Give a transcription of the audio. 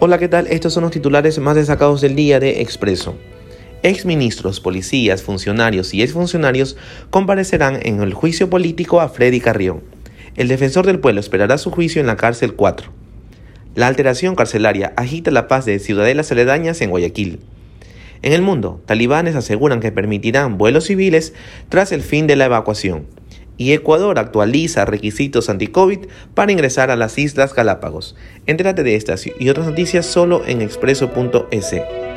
Hola, ¿qué tal? Estos son los titulares más destacados del día de Expreso. Exministros, policías, funcionarios y exfuncionarios comparecerán en el juicio político a Freddy Carrión. El defensor del pueblo esperará su juicio en la cárcel 4. La alteración carcelaria agita la paz de ciudadelas aledañas en Guayaquil. En el mundo, talibanes aseguran que permitirán vuelos civiles tras el fin de la evacuación y Ecuador actualiza requisitos anti-COVID para ingresar a las Islas Galápagos. Entrate de estas y otras noticias solo en expreso.es.